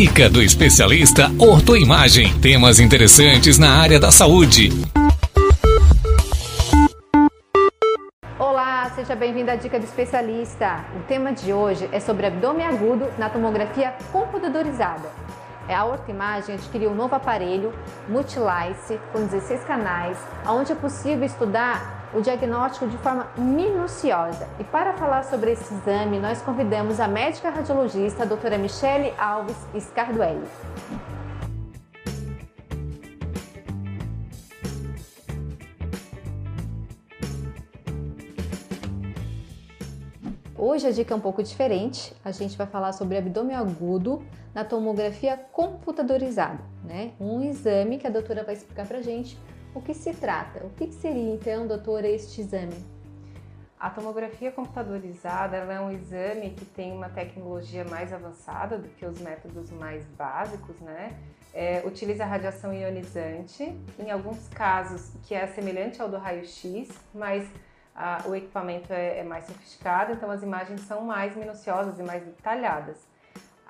Dica do especialista Ortoimagem. Temas interessantes na área da saúde. Olá, seja bem-vindo à Dica do Especialista. O tema de hoje é sobre abdômen agudo na tomografia computadorizada. É a Ortoimagem adquiriu um novo aparelho Multilice com 16 canais, onde é possível estudar o diagnóstico de forma minuciosa. E para falar sobre esse exame, nós convidamos a médica radiologista a doutora Michele Alves Scarduelli. Hoje a dica é um pouco diferente. A gente vai falar sobre abdômen agudo na tomografia computadorizada, né? Um exame que a doutora vai explicar pra gente o que se trata? O que seria então, doutora, este exame? A tomografia computadorizada é um exame que tem uma tecnologia mais avançada do que os métodos mais básicos, né? É, utiliza radiação ionizante, em alguns casos que é semelhante ao do raio-x, mas ah, o equipamento é, é, mais sofisticado, então as imagens são mais minuciosas e mais detalhadas.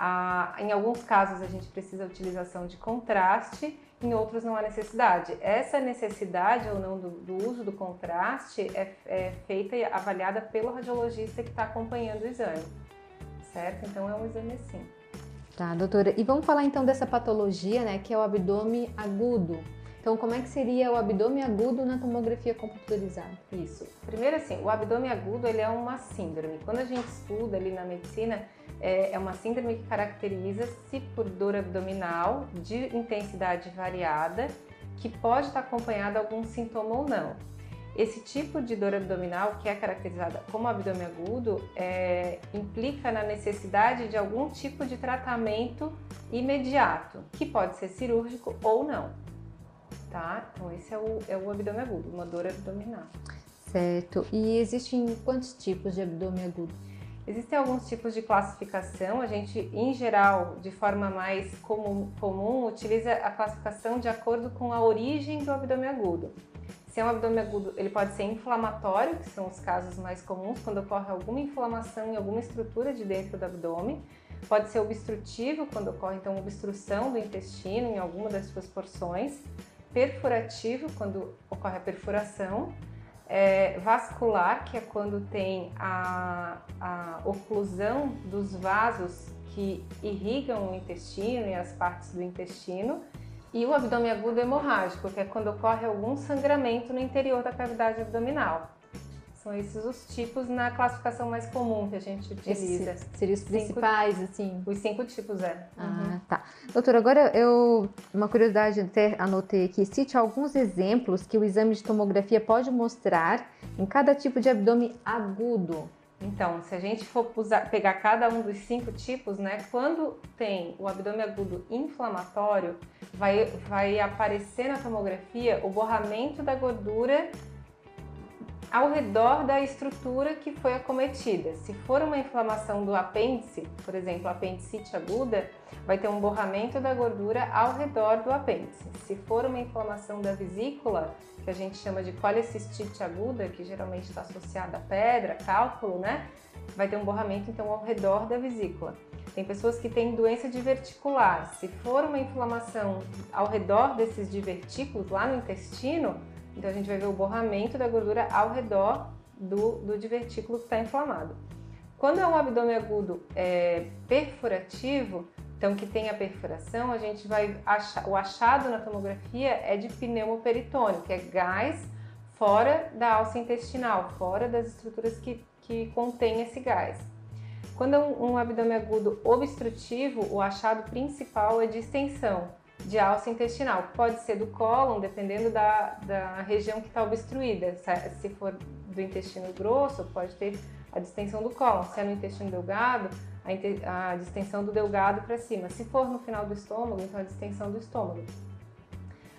Ah, em alguns casos a gente precisa utilização de contraste em outros não há necessidade. Essa necessidade ou não do, do uso do contraste é, é, feita e avaliada pelo radiologista que está acompanhando o exame, certo? Então é um exame assim. Tá, doutora. E vamos falar então dessa patologia, né, que é o abdômen agudo. Então, como é que seria o abdômen agudo na tomografia computadorizada? Isso. Primeiro, assim, o abdômen agudo ele é uma síndrome. Quando a gente estuda ali na medicina, é, é uma síndrome que caracteriza-se por dor abdominal de intensidade variada, que pode estar acompanhada de algum sintoma ou não. Esse tipo de dor abdominal, que é caracterizada como abdômen agudo, é, implica na necessidade de algum tipo de tratamento imediato, que pode ser cirúrgico ou não. Tá? Então, esse é o, é o abdômen agudo, uma dor abdominal. Certo. E existem quantos tipos de abdômen agudo? Existem alguns tipos de classificação, a gente, em geral, de forma mais comum, comum, utiliza a classificação de acordo com a origem do abdômen agudo. Se é um abdômen agudo, ele pode ser inflamatório, que são os casos mais comuns, quando ocorre alguma inflamação em alguma estrutura de dentro do abdômen. Pode ser obstrutivo, quando ocorre então obstrução do intestino em alguma das suas porções. Perfurativo, quando ocorre a perfuração é, vascular, que é quando tem a, a oclusão dos vasos que irrigam o intestino e as partes do intestino, e o abdômen agudo hemorrágico, que é quando ocorre algum sangramento no interior da cavidade abdominal. São esses os tipos na classificação mais comum que a gente utiliza. Seriam os principais, cinco, assim? Os cinco tipos, é. Ah, uhum. tá. Doutora, agora eu, uma curiosidade, até anotei aqui, cite alguns exemplos que o exame de tomografia pode mostrar em cada tipo de abdômen agudo. Então, se a gente for usar, pegar cada um dos cinco tipos, né, quando tem o abdômen agudo inflamatório, vai, vai aparecer na tomografia o borramento da gordura ao redor da estrutura que foi acometida. Se for uma inflamação do apêndice, por exemplo, apendicite aguda, vai ter um borramento da gordura ao redor do apêndice. Se for uma inflamação da vesícula, que a gente chama de colecistite aguda, que geralmente está associada a pedra, cálculo, né? Vai ter um borramento então ao redor da vesícula. Tem pessoas que têm doença diverticular. Se for uma inflamação ao redor desses divertículos lá no intestino, então a gente vai ver o borramento da gordura ao redor do, do divertículo que está inflamado. Quando é um abdômen agudo é, perfurativo, então que tem a perfuração, a gente vai achar, o achado na tomografia é de pneumoperitônio, que é gás fora da alça intestinal, fora das estruturas que, que contém esse gás. Quando é um, um abdômen agudo obstrutivo, o achado principal é de extensão, de alça intestinal. Pode ser do cólon, dependendo da, da região que está obstruída. Se for do intestino grosso, pode ter a distensão do cólon. Se é no intestino delgado, a, a distensão do delgado para cima. Se for no final do estômago, então a distensão do estômago.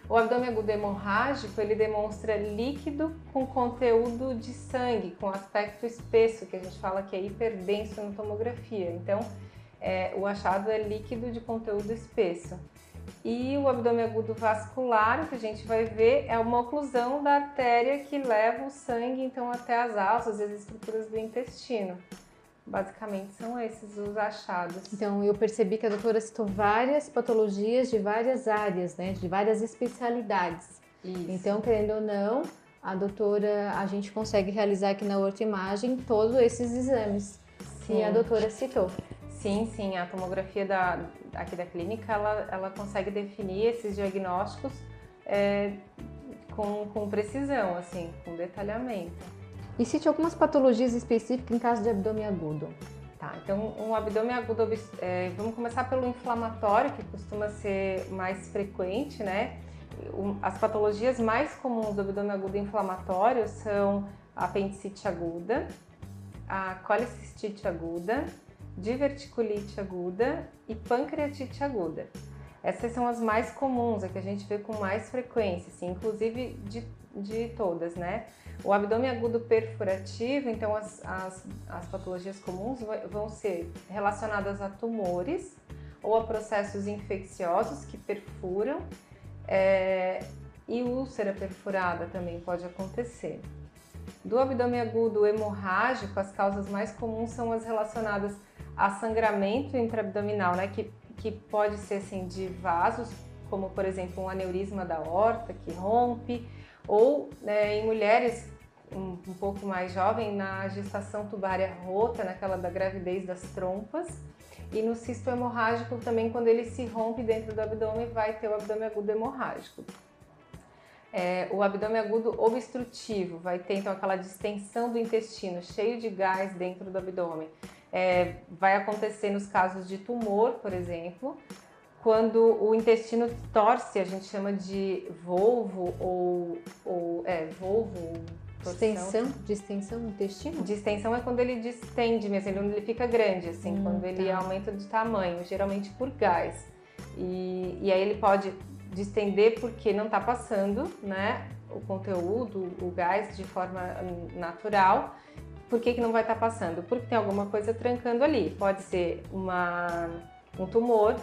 O abdômen agudo hemorrágico, ele demonstra líquido com conteúdo de sangue, com aspecto espesso, que a gente fala que é hiperdenso na tomografia. Então, é, o achado é líquido de conteúdo espesso. E o abdômen agudo vascular, o que a gente vai ver é uma oclusão da artéria que leva o sangue então até as alças e as estruturas do intestino. Basicamente são esses os achados. Então eu percebi que a doutora citou várias patologias de várias áreas, né, de várias especialidades. Isso. Então, querendo ou não, a doutora, a gente consegue realizar aqui na outra imagem todos esses exames que Sim. a doutora citou. Sim, sim, a tomografia da, aqui da clínica, ela, ela consegue definir esses diagnósticos é, com, com precisão, assim, com detalhamento. E cite algumas patologias específicas em caso de abdômen agudo. Tá, então um abdômen agudo, é, vamos começar pelo inflamatório, que costuma ser mais frequente, né? As patologias mais comuns do abdômen agudo inflamatório são a apendicite aguda, a colicistite aguda, diverticulite aguda e pancreatite aguda. Essas são as mais comuns, a que a gente vê com mais frequência, assim, inclusive de, de todas, né? O abdômen agudo perfurativo, então as, as, as patologias comuns vão ser relacionadas a tumores ou a processos infecciosos que perfuram é, e úlcera perfurada também pode acontecer. Do abdômen agudo hemorrágico, as causas mais comuns são as relacionadas a sangramento intraabdominal, né, que, que pode ser assim de vasos, como por exemplo um aneurisma da horta que rompe, ou né, em mulheres um, um pouco mais jovem na gestação tubária rota, naquela da gravidez das trompas, e no cisto hemorrágico também quando ele se rompe dentro do abdômen vai ter o abdômen agudo hemorrágico. É, o abdômen agudo obstrutivo vai ter então aquela distensão do intestino cheio de gás dentro do abdômen. É, vai acontecer nos casos de tumor, por exemplo, quando o intestino torce, a gente chama de volvo ou, ou é, volvo, torção. Extensão, distensão do intestino? Distensão é quando ele distende mesmo, ele, ele fica grande, assim, Hum, quando ele tá. aumenta de tamanho, geralmente por gás. E, e aí ele pode distender porque não está passando, né, o conteúdo, o gás de forma natural. Por que, que não vai estar passando? Porque tem alguma coisa trancando ali. Pode ser uma, um tumor,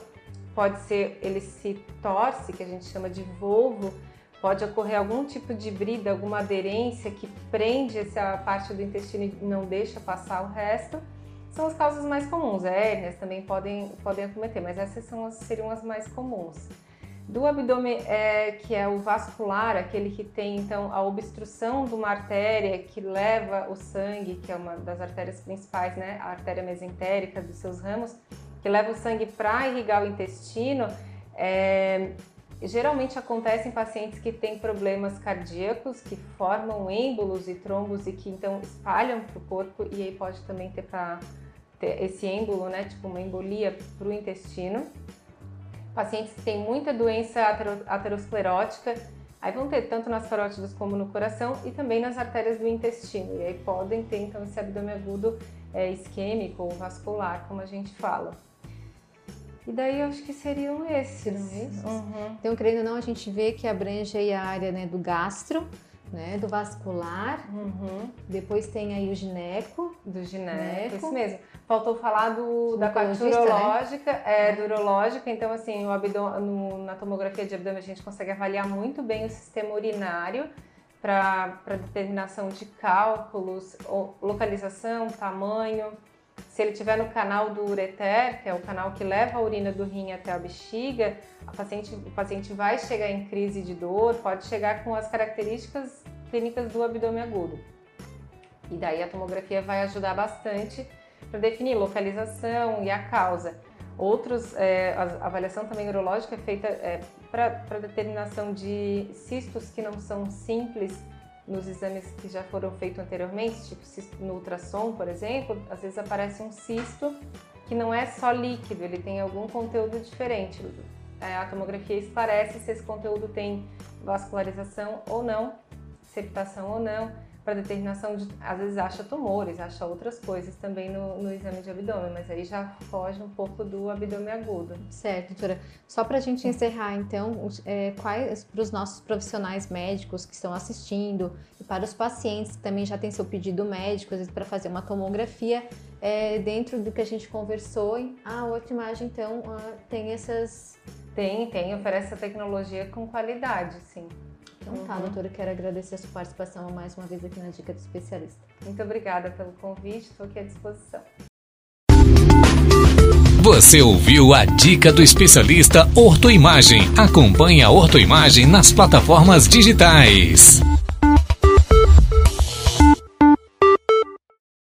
pode ser ele se torce, que a gente chama de volvo, pode ocorrer algum tipo de brida, alguma aderência que prende essa parte do intestino e não deixa passar o resto. São as causas mais comuns. Hérnias também podem, podem acometer, mas essas são seriam as mais comuns. Do abdômen, é, que é o vascular, aquele que tem então a obstrução de uma artéria que leva o sangue, que é uma das artérias principais, né, a artéria mesentérica dos seus ramos, que leva o sangue para irrigar o intestino, é, geralmente acontece em pacientes que têm problemas cardíacos, que formam êmbolos e trombos e que então espalham para o corpo e aí pode também ter para esse êmbolo, né, tipo uma embolia para o intestino. Pacientes que têm muita doença atero- aterosclerótica, aí vão ter tanto nas carótidas como no coração e também nas artérias do intestino. E aí podem ter então esse abdômen agudo é, isquêmico ou vascular, como a gente fala. E daí eu acho que seriam esses. Seriam esses? Uhum. Então, querendo ou não, a gente vê que abrange aí a área né, do gastro, né, do vascular, Uhum. depois tem aí o gineco, Do gineco, isso mesmo. Faltou falar do, da parte né? urológica, é, do urológica, então assim, o no- na tomografia de abdômen a gente consegue avaliar muito bem o sistema urinário para determinação de cálculos, localização, tamanho. Se ele estiver no canal do ureter, que é o canal que leva a urina do rim até a bexiga, a paciente, o paciente vai chegar em crise de dor, pode chegar com as características clínicas do abdômen agudo. E daí a tomografia vai ajudar bastante para definir localização e a causa. Outros, é, a avaliação também urológica é feita para determinação de cistos que não são simples nos exames que já foram feitos anteriormente, tipo no ultrassom, por exemplo, às vezes aparece um cisto que não é só líquido, ele tem algum conteúdo diferente. É, a tomografia esclarece se esse conteúdo tem vascularização ou não, septação ou não, para determinação de, às vezes acha tumores, acha outras coisas também no, no exame de abdômen, mas aí já foge um pouco do abdômen agudo. Certo, doutora. Só para a gente encerrar, então, é, quais para os nossos profissionais médicos que estão assistindo e para os pacientes que também já têm seu pedido médico, às vezes para fazer uma tomografia, é, dentro do que a gente conversou, a outra imagem, então, ah, tem essas. Tem, tem, oferece essa tecnologia com qualidade, sim. Então tá, uhum. tá, doutora, quero agradecer a sua participação mais uma vez aqui na Dica do Especialista. Muito obrigada pelo convite, estou aqui à disposição. Você ouviu a dica do especialista Hortoimagem. Acompanhe a Hortoimagem nas plataformas digitais.